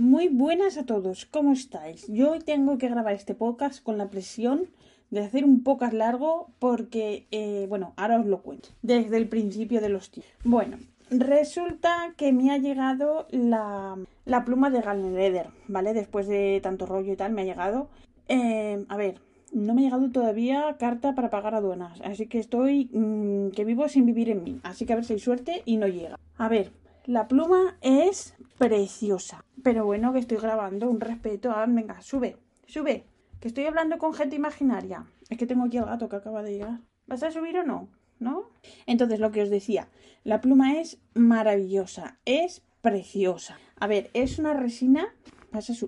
Muy buenas a todos, ¿cómo estáis? Yo hoy tengo que grabar este podcast con la presión de hacer un podcast largo porque, eh, bueno, ahora os lo cuento, desde el principio de los tiempos. Bueno, resulta que me ha llegado la, pluma de Galneder, ¿vale? Después de tanto rollo y tal, me ha llegado. Eh, a ver, no me ha llegado todavía carta para pagar aduanas, así que estoy mm, que vivo sin vivir en mí, así que a ver si hay suerte y no llega. A ver, la pluma es preciosa. Pero bueno, que estoy grabando, un respeto. Venga, sube, sube. Que estoy hablando con gente imaginaria. Es que tengo aquí el gato que acaba de llegar. ¿Vas a subir o no? ¿No? Entonces, lo que os decía, la pluma es maravillosa, es preciosa. A ver, es una resina.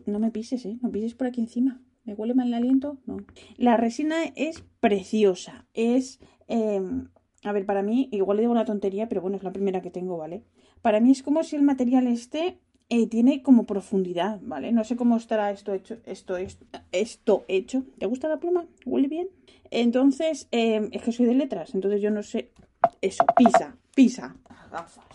No me pises, ¿eh? No pises por aquí encima. ¿Me huele mal el aliento? No. La resina es preciosa. Es. Em, a ver, para mí, igual le digo una tontería, pero bueno, es la primera que tengo, ¿vale? Para mí es como si el material este eh, tiene como profundidad, ¿vale? No sé cómo estará esto hecho, esto, esto, esto hecho. ¿Te gusta la pluma? ¿Huele bien? Entonces, em, es que soy de letras, entonces yo no sé. Eso, pisa, pisa.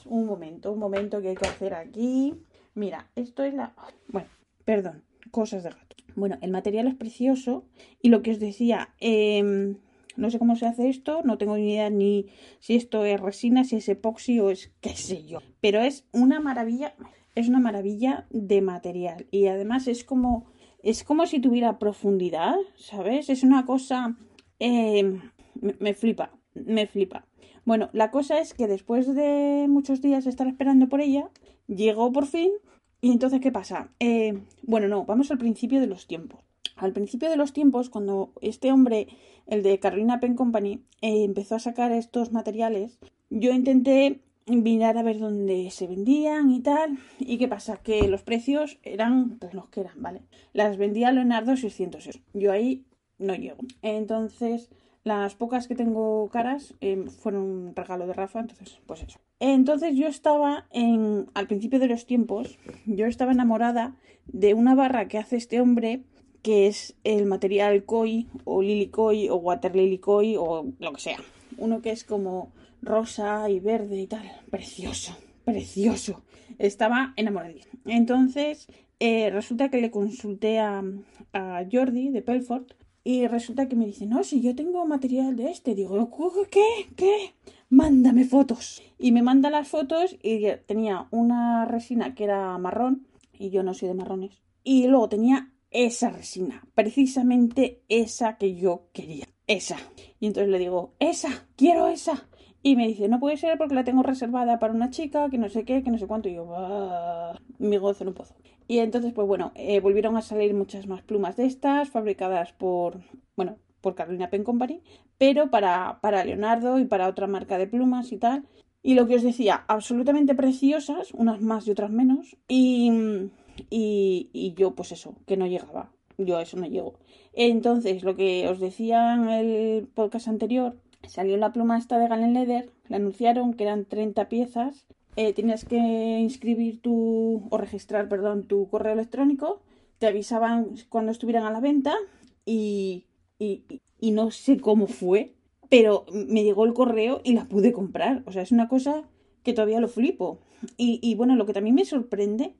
Un momento, un momento que hay que hacer aquí. Mira, esto es la. Bueno, perdón, cosas de gato. Bueno, el material es precioso y lo que os decía, eh, no sé cómo se hace esto, no tengo ni idea ni si esto es resina, si es epoxi o es qué sé yo. Pero es una maravilla, es una maravilla de material. Y además es como, es como si tuviera profundidad, ¿sabes? Es una cosa... Eh, me, flipa, me flipa. Bueno, la cosa es que después de muchos días estar esperando por ella, llegó por fin. Y entonces, ¿qué pasa? Eh, bueno, no, vamos al principio de los tiempos. Al principio de los tiempos, cuando este hombre, el de Carolina Pen Company, eh, empezó a sacar estos materiales, yo intenté mirar a ver dónde se vendían y tal. ¿Y qué pasa? Que los precios eran pues los que eran, ¿vale? Las vendía Leonardo 600 euros. Yo ahí no llego. Entonces, las pocas que tengo caras eh, fueron un regalo de Rafa, entonces, pues eso. Entonces yo estaba en, al principio de los tiempos, yo estaba enamorada de una barra que hace este hombre que es el material koi o lily koi o water lily koi o lo que sea. Uno que es como rosa y verde y tal. Precioso, precioso. Estaba enamoradizo. Entonces, eh, resulta que le consulté a, a Jordi de Pelfort y resulta que me dice, no, si yo tengo material de este. Digo, ¿qué? ¿Qué? Mándame fotos. Y me manda las fotos y tenía una resina que era marrón y yo no soy de marrones. Y luego tenía esa resina, precisamente esa que yo quería, esa. Y entonces le digo, esa, quiero esa. Y me dice, no puede ser porque la tengo reservada para una chica, que no sé qué, que no sé cuánto. Y yo, mi gozo no puedo. Y entonces, pues bueno, eh, volvieron a salir muchas más plumas de estas, fabricadas por, bueno, por Carolina Pen Company, pero para, para Leonardo y para otra marca de plumas y tal. Y lo que os decía, absolutamente preciosas, unas más y otras menos. Y y, yo pues eso, que no llegaba. Yo a eso no llego. Entonces, lo que os decía en el podcast anterior, salió la pluma esta de Galen Leather, le anunciaron que eran 30 piezas, eh, tenías que inscribir tu, o registrar, perdón, tu correo electrónico, te avisaban cuando estuvieran a la venta y, y, y no sé cómo fue, pero me llegó el correo y la pude comprar. O sea, es una cosa que todavía lo flipo. Y, y bueno, lo que también me sorprende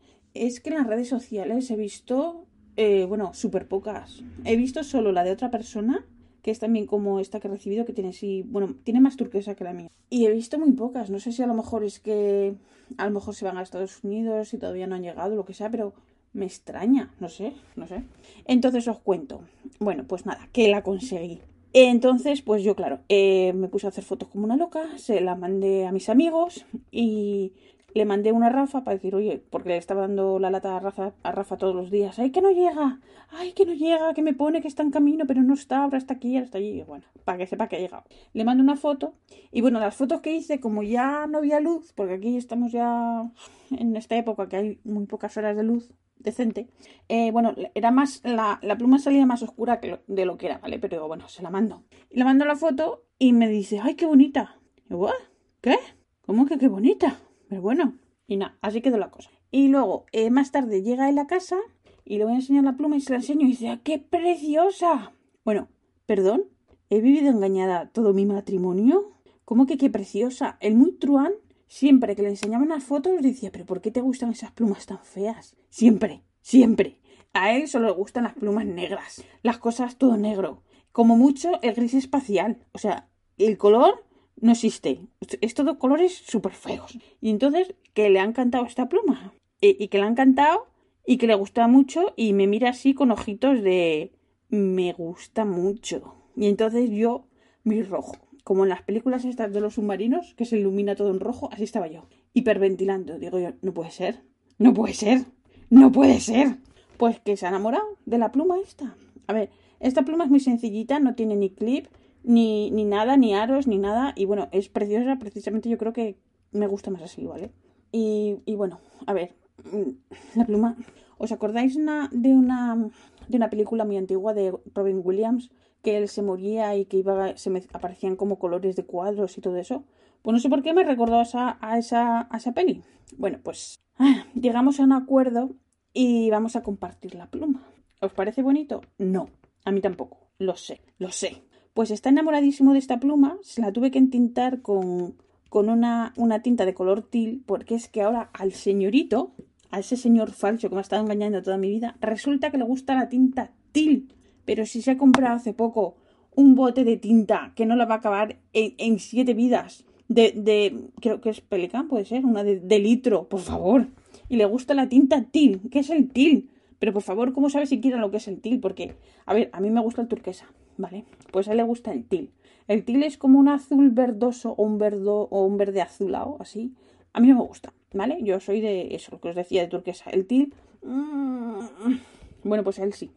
es que en las redes sociales he visto, eh, bueno, súper pocas. He visto solo la de otra persona, que es también como esta que he recibido, que tiene sí, bueno, tiene más turquesa que la mía. Y he visto muy pocas. No sé si a lo mejor es que a lo mejor se van a Estados Unidos y todavía no han llegado, lo que sea, pero me extraña, no sé, no sé. Entonces os cuento. Bueno, pues nada, que la conseguí. Entonces, pues yo, claro, eh, me puse a hacer fotos como una loca, se la mandé a mis amigos y le mandé una Rafa para decir, oye, porque le estaba dando la lata a Rafa, a Rafa todos los días, ay, que no llega, ay, que no llega, que me pone que está en camino, pero no está, ahora está aquí, ahora está allí, bueno, para que sepa que ha llegado. Le mando una foto, y bueno, las fotos que hice, como ya no había luz, porque aquí estamos ya en esta época que hay muy pocas horas de luz, decente. Eh, bueno, era más, la, pluma salía más oscura que de lo que era, ¿vale? Pero bueno, se la mando. Le mando la foto y me dice, ¡ay, qué bonita! ¿qué? ¿Cómo que qué bonita? Pero bueno, y nada, así quedó la cosa. Y luego, eh, más tarde llega a la casa y le voy a enseñar la pluma y se la enseño y dice, ¡ah, qué preciosa! Bueno, perdón, he vivido engañada todo mi matrimonio. ¿Cómo que qué preciosa? El muy truán Siempre que le enseñaban las fotos decía, pero ¿por qué te gustan esas plumas tan feas? Siempre, siempre. A él solo le gustan las plumas negras, las cosas todo negro. Como mucho el gris espacial. O sea, el color no existe. Es todo colores súper feos. Y entonces, que le ha encantado esta pluma. Y, que le ha encantado y que le gusta mucho y me mira así con ojitos de me gusta mucho. Y entonces yo, mi rojo como en las películas estas de los submarinos, que se ilumina todo en rojo, así estaba yo, hiperventilando. Digo yo, no puede ser, no puede ser, no puede ser. Pues que se ha enamorado de la pluma esta. A ver, esta pluma es muy sencillita, no tiene ni clip, ni, ni nada, ni aros, ni nada. Y bueno, es preciosa, precisamente yo creo que me gusta más así, ¿vale? Y, y bueno, a ver, mm, la pluma. ¿Os acordáis una, de, una, de una película muy antigua de Robin Williams? que él se moría y que iba, se me aparecían como colores de cuadros y todo eso. Pues no sé por qué me recordó a esa, a esa, a esa peli. Bueno, pues ah, llegamos a un acuerdo y vamos a compartir la pluma. ¿Os parece bonito? No, a mí tampoco. Lo sé, lo sé. Pues está enamoradísimo de esta pluma, se la tuve que entintar con, con una, una tinta de color til, porque es que ahora al señorito, a ese señor falso que me ha estado engañando toda mi vida, resulta que le gusta la tinta til. Pero si se ha comprado hace poco un bote de tinta que no la va a acabar en, siete vidas de, de, creo que es Pelican, puede ser, una de, litro, por favor. Y le gusta la tinta til. ¿Qué es el til? Pero por favor, ¿cómo sabe siquiera lo que es el til? Porque, a ver, a mí me gusta el turquesa, ¿vale? Pues a él le gusta el til. El til es como un azul verdoso o un, verdo, o un verde azulado, así. A mí no me gusta, ¿vale? Yo soy de eso, lo que os decía de turquesa. El til... Mmm, bueno, pues a él sí.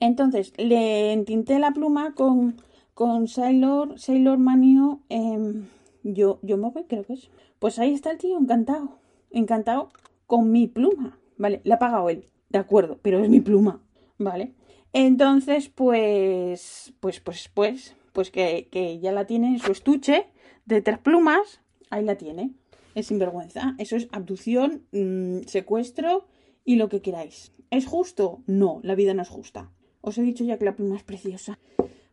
Entonces, le entinté la pluma con, con Sailor, Sailor Manio, eh, yo, yo me voy, creo que es. Pues ahí está el tío, encantado. Encantado con mi pluma. Vale, la ha pagado él, de acuerdo, pero es mi pluma. Vale. Entonces, pues, pues, pues, pues, pues que, ya la tiene en su estuche de tres plumas. Ahí la tiene. Es sinvergüenza. Eso es abducción, mmm, secuestro y lo que queráis. ¿Es justo? No, la vida no es justa. Os he dicho ya que la pluma es preciosa.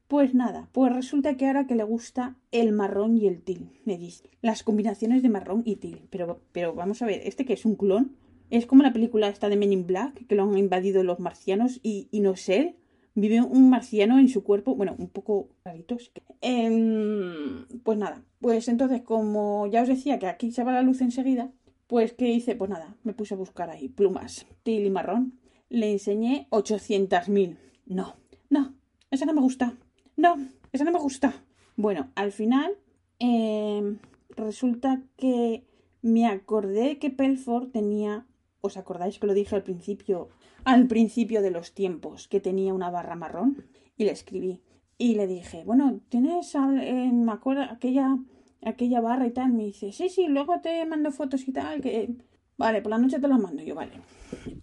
Pues nada, pues resulta que ahora que le gusta el marrón y el til, me dice. Las combinaciones de marrón y til. Pero, pero vamos a ver, ¿este que es un clon? Es como la película esta de Men in Black, que lo han invadido los marcianos y, no sé, vive un marciano en su cuerpo, bueno, un poco raritos. Eh, pues nada, pues entonces como ya os decía que aquí se va la luz enseguida, pues ¿qué hice? Pues nada, me puse a buscar ahí plumas, til y marrón. Le enseñé 800.000 no, no, esa no me gusta. No, esa no me gusta. Bueno, al final eh, resulta que me acordé que Pelford tenía, ¿os acordáis que lo dije al principio, al principio de los tiempos, que tenía una barra marrón? Y le escribí. Y le dije, bueno, ¿tienes, eh, me acuerdo, aquella, aquella barra y tal? Me dice, sí, sí, luego te mando fotos y tal, que... Vale, por la noche te las mando yo, vale.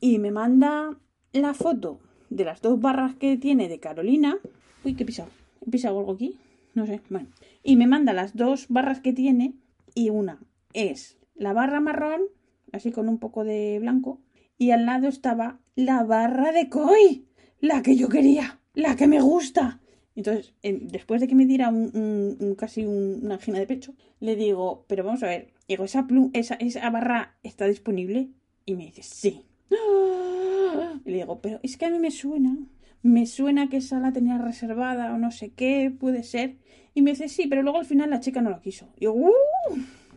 Y me manda la foto de las dos barras que tiene de Carolina. Uy, ¿qué he pisado? ¿He pisado algo aquí? No sé. Bueno. Y me manda las dos barras que tiene. Y una es la barra marrón, así con un poco de blanco. Y al lado estaba la barra de Koi. La que yo quería. La que me gusta. Entonces, después de que me diera un, casi una angina de pecho, le digo, pero vamos a ver, digo, ¿esa, esa, esa barra está disponible? Y me dice, sí. Y le digo, pero es que a mí me suena, me suena que esa la tenía reservada o no sé qué, puede ser. Y me dice, sí, pero luego al final la chica no la quiso. Y yo, ¡uh!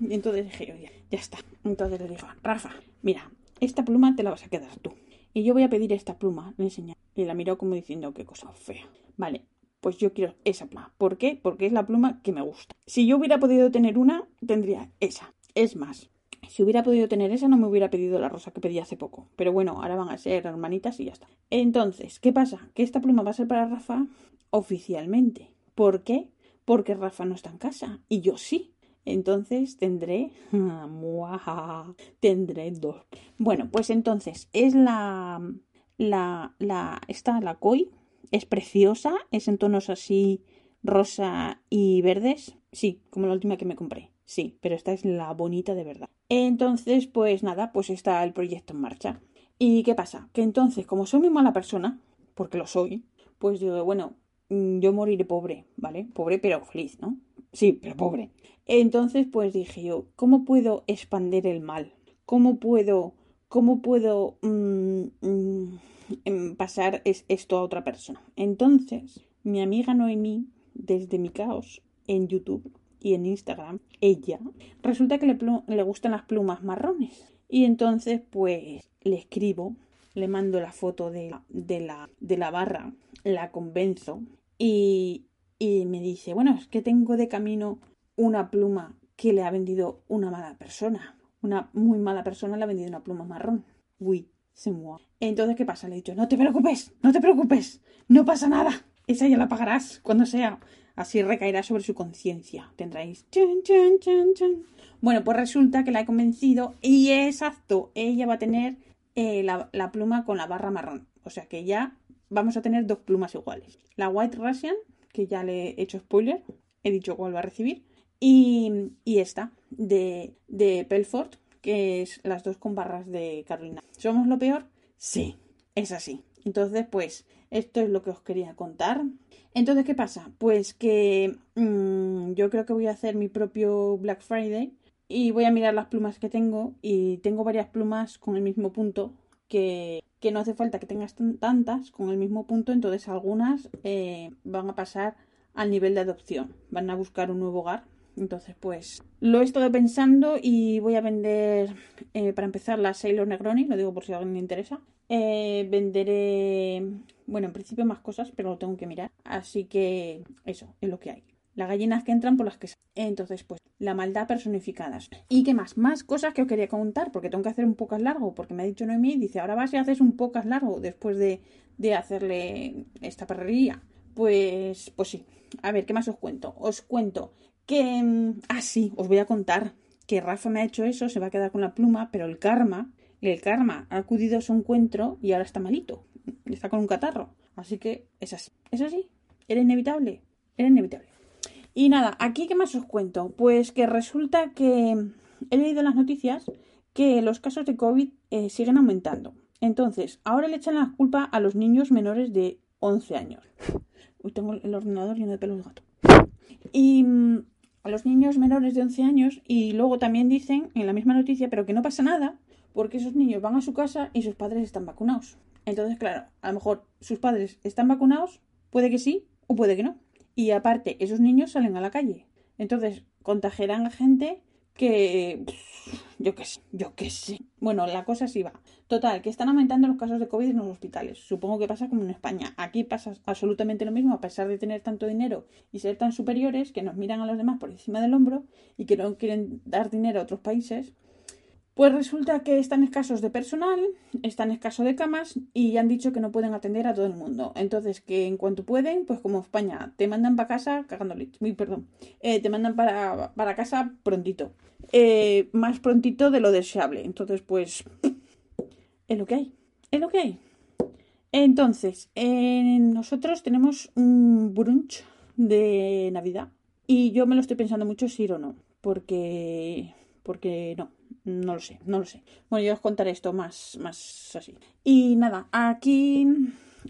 Entonces dije, oye, ya está. Entonces le digo, Rafa, mira, esta pluma te la vas a quedar tú. Y yo voy a pedir esta pluma, le enseña. Y la miró como diciendo, qué cosa fea. Vale, pues yo quiero esa pluma. ¿Por qué? Porque es la pluma que me gusta. Si yo hubiera podido tener una, tendría esa. Es más, Si hubiera podido tener esa, no me hubiera pedido la rosa que pedí hace poco. Pero bueno, ahora van a ser hermanitas y ya está. Entonces, ¿qué pasa? Que esta pluma va a ser para Rafa oficialmente. ¿Por qué? Porque Rafa no está en casa y yo sí. Entonces tendré. tendré dos. Bueno, pues entonces es la. La. la esta, la Koi. Es preciosa. Es en tonos así rosa y verdes. Sí, como la última que me compré. Sí, pero esta es la bonita de verdad. Entonces, pues nada, pues está el proyecto en marcha. ¿Y qué pasa? Que entonces, como soy muy mala persona, porque lo soy, pues digo, bueno, mm, yo moriré pobre, ¿vale? Pobre pero feliz, ¿no? Sí, pero pobre. Entonces, pues dije yo, ¿cómo puedo expandir el mal? ¿Cómo puedo, cómo puedo mm, mm, em, pasar esto a otra persona? Entonces, mi amiga Noemí, desde mi caos en YouTube y en Instagram, ella, resulta que le, le gustan las plumas marrones. Y entonces, pues, le escribo, le mando la foto de, de, la, de la barra, la convenzo y, y me dice, bueno, es que tengo de camino una pluma que le ha vendido una mala persona. Una muy mala persona le ha vendido una pluma marrón. Uy, se mueve. Entonces, ¿qué pasa? Le he dicho, no te preocupes, no te preocupes, no pasa nada. Esa ya la pagarás cuando sea. Así recaerá sobre su conciencia. Tendréis. Bueno, pues resulta que la he convencido y exacto, ella va a tener eh, la, la pluma con la barra marrón. O sea que ya vamos a tener dos plumas iguales. La White Russian que ya le he hecho spoiler, he dicho cuál va a recibir, y, y esta, de, de Pelfort, que es las dos con barras de Carolina. ¿Somos lo peor? Sí, es así. Entonces, pues, esto es lo que os quería contar. Entonces, ¿qué pasa? Pues que mm, yo creo que voy a hacer mi propio Black Friday y voy a mirar las plumas que tengo y tengo varias plumas con el mismo punto que, que no hace falta que tengas tantas con el mismo punto, entonces algunas eh, van a pasar al nivel de adopción, van a buscar un nuevo hogar. Entonces, pues lo he estado pensando y voy a vender, eh, para empezar, la Sailor Negroni, lo digo por si a alguien le interesa. Eh, venderé, bueno, en principio más cosas, pero lo tengo que mirar. Así que eso es lo que hay las gallinas que entran por las que salen. Entonces, pues, la maldad personificadas. ¿Y qué más? Más cosas que os quería contar, porque tengo que hacer un pocas largo, porque me ha dicho Noemí, dice, ahora vas y haces un pocas largo después de, de hacerle esta perrería. Pues, pues sí. A ver, ¿qué más os cuento? Os cuento que... Mm, ah, sí, os voy a contar que Rafa me ha hecho eso, se va a quedar con la pluma, pero el karma, el karma ha acudido a su encuentro y ahora está malito. Está con un catarro. Así que es así. Es así. Era inevitable. Era inevitable. Y nada, aquí qué más os cuento. Pues que resulta que he leído las noticias que los casos de COVID eh, siguen aumentando. Entonces, ahora le echan la culpa a los niños menores de 11 años. Uy, tengo el ordenador lleno de pelos de gato. Y mm, a los niños menores de 11 años y luego también dicen en la misma noticia, pero que no pasa nada porque esos niños van a su casa y sus padres están vacunados. Entonces, claro, a lo mejor sus padres están vacunados, puede que sí o puede que no. Y aparte, esos niños salen a la calle. Entonces, contagiarán a gente que... Yo qué sé, yo qué sé. Bueno, la cosa sí va. Total, que están aumentando los casos de COVID en los hospitales. Supongo que pasa como en España. Aquí pasa absolutamente lo mismo, a pesar de tener tanto dinero y ser tan superiores que nos miran a los demás por encima del hombro y que no quieren dar dinero a otros países pues resulta que están escasos de personal, están escasos de camas y han dicho que no pueden atender a todo el mundo. Entonces, que en cuanto pueden, pues como España, te mandan para casa cagando leche. perdón. Eh, te mandan para, para casa prontito. Eh, más prontito de lo deseable. Entonces, pues. Es lo que hay. Es lo que hay. Entonces, nosotros tenemos un brunch de Navidad. Y yo me lo estoy pensando mucho si ir o no. Porque. Porque no no lo sé, no lo sé. Bueno, yo os contaré esto más, más así. Y nada, aquí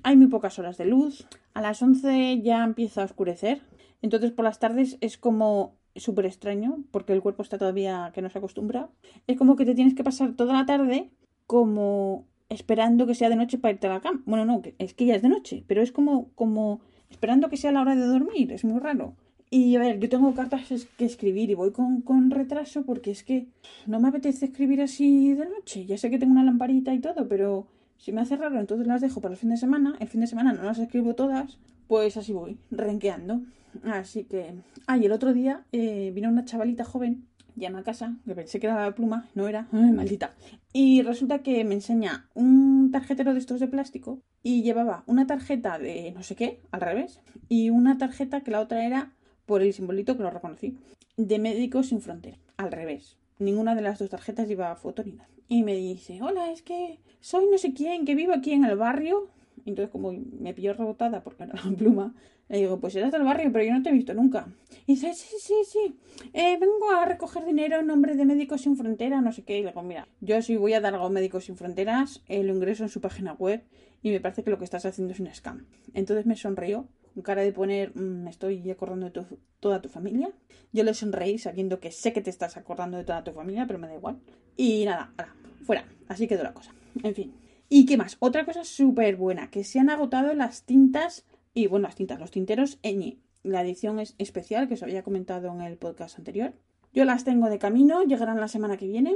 hay muy pocas horas de luz. A las 11 ya empieza a oscurecer. Entonces por las tardes es como súper extraño porque el cuerpo está todavía que no se acostumbra. Es como que te tienes que pasar toda la tarde como esperando que sea de noche para irte a la cama. Bueno, no, es que ya es de noche, pero es como, como esperando que sea la hora de dormir. Es muy raro. Y a ver, yo tengo cartas que escribir y voy con, con, retraso porque es que no me apetece escribir así de noche. Ya sé que tengo una lamparita y todo, pero si me hace raro, entonces las dejo para el fin de semana. El fin de semana no las escribo todas, pues así voy, renqueando. Así que. Ah, y el otro día eh, vino una chavalita joven llama a casa, que pensé que era la pluma, no era, maldita. Y resulta que me enseña un tarjetero de estos de plástico y llevaba una tarjeta de no sé qué, al revés, y una tarjeta que la otra era, por el simbolito que lo reconocí, de Médicos Sin Fronteras, al revés. Ninguna de las dos tarjetas llevaba foto ni nada. Y me dice, hola, es que soy no sé quién, que vivo aquí en el barrio. Entonces, como me pilló rebotada porque era la pluma, le digo, pues eres del barrio, pero yo no te he visto nunca. Y dice, sí, sí, sí, eh, vengo a recoger dinero en nombre de Médicos Sin Fronteras, no sé qué. Y le digo, mira, yo si voy a dar algo a Médicos Sin Fronteras, eh, lo ingreso en su página web y me parece que lo que estás haciendo es un scam. Entonces me sonrió, cara de poner, me estoy acordando de toda tu familia. Yo le sonreí sabiendo que sé que te estás acordando de toda tu familia, pero me da igual. Y nada, ala, fuera. Así quedó la cosa. En fin. ¿Y qué más? Otra cosa súper buena, que se han agotado las tintas, y bueno, las tintas, los tinteros Eñi. La edición es especial que os había comentado en el podcast anterior. Yo las tengo de camino, llegarán la semana que viene.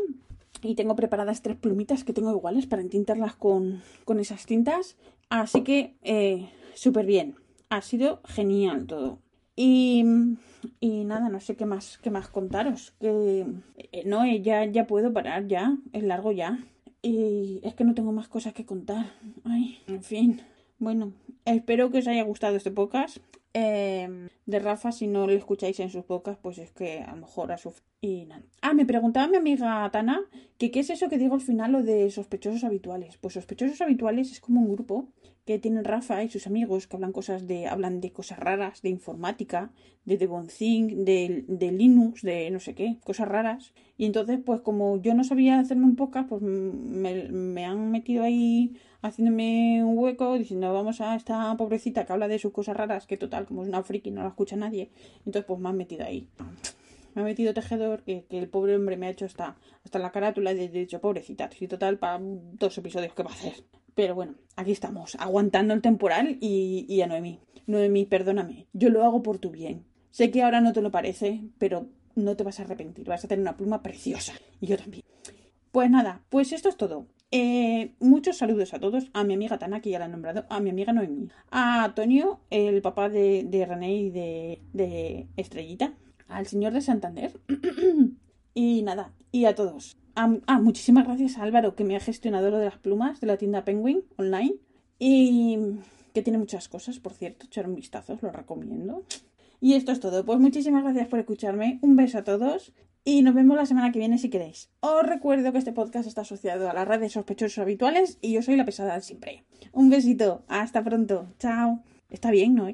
Y tengo preparadas tres plumitas que tengo iguales para entintarlas con, con esas tintas. Así que, eh, súper bien. Ha sido genial todo. Y, y nada, no sé qué más, qué más contaros. Que eh, no, eh, ya, ya puedo parar, ya. Es largo ya. Y es que no tengo más cosas que contar. Ay, en fin. Bueno, espero que os haya gustado este podcast. Eh, de Rafa, si no lo escucháis en sus podcasts, pues es que a lo mejor ha sufrido. Y nada. Ah, me preguntaba mi amiga Tana que qué es eso que digo al final, lo de sospechosos habituales. Pues sospechosos habituales es como un grupo que tienen Rafa y sus amigos que hablan cosas de, hablan de cosas raras, de informática, de Devonthink, de, de Linux, de no sé qué, cosas raras. Y entonces, pues como yo no sabía hacerme un podcast, pues me, han metido ahí haciéndome un hueco, diciendo vamos a esta pobrecita que habla de sus cosas raras, que total, como es una friki, no la escucha nadie. Entonces, pues me han metido ahí. Me ha metido tejedor, que, que el pobre hombre me ha hecho hasta, hasta la carátula y he dicho, pobrecita, y total, para dos episodios, ¿qué va a hacer? Pero bueno, aquí estamos, aguantando el temporal y, y a Noemí. Noemí, perdóname, yo lo hago por tu bien. Sé que ahora no te lo parece, pero no te vas a arrepentir, vas a tener una pluma preciosa. Y yo también. Pues nada, pues esto es todo. Eh, muchos saludos a todos, a mi amiga Tana, que ya la he nombrado, a mi amiga Noemí, a Antonio, el papá de, de René y de, de Estrellita, al señor de Santander, y nada, y a todos. Ah, ah, muchísimas gracias a Álvaro, que me ha gestionado lo de las plumas de la tienda Penguin online, y que tiene muchas cosas, por cierto, echar un vistazo, lo recomiendo. Y esto es todo. Pues muchísimas gracias por escucharme. Un beso a todos. Y nos vemos la semana que viene si queréis. Os recuerdo que este podcast está asociado a las redes sospechosos habituales y yo soy la pesada de siempre. Un besito. Hasta pronto. Chao. Está bien, ¿no?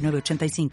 906985.